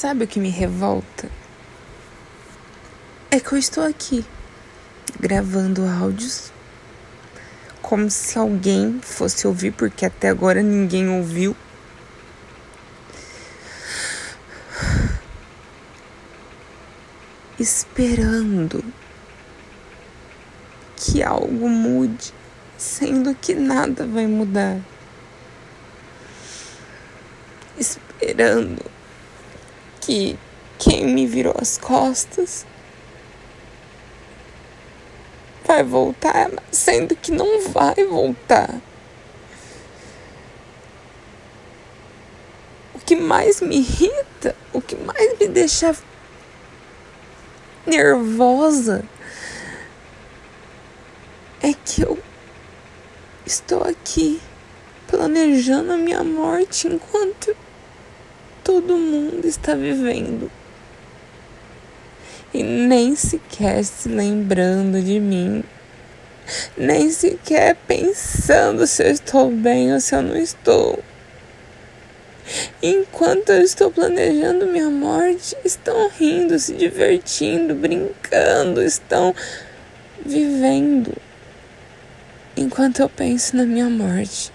Sabe o que me revolta? É que eu estou aqui gravando áudios como se alguém fosse ouvir, porque até agora ninguém ouviu. Esperando que algo mude, sendo que nada vai mudar. Esperando que quem me virou as costas vai voltar, sendo que não vai voltar. O que mais me irrita, o que mais me deixa nervosa é que eu estou aqui planejando a minha morte enquanto todo mundo está vivendo e nem sequer se lembrando de mim, nem sequer pensando se eu estou bem ou se eu não estou. Enquanto eu estou planejando minha morte, estão rindo, se divertindo, brincando, estão vivendo. Enquanto eu penso na minha morte.